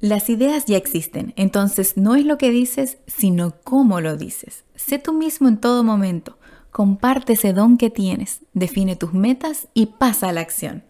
Las ideas ya existen, entonces no es lo que dices, sino cómo lo dices. Sé tú mismo en todo momento. Comparte ese don que tienes, define tus metas y pasa a la acción.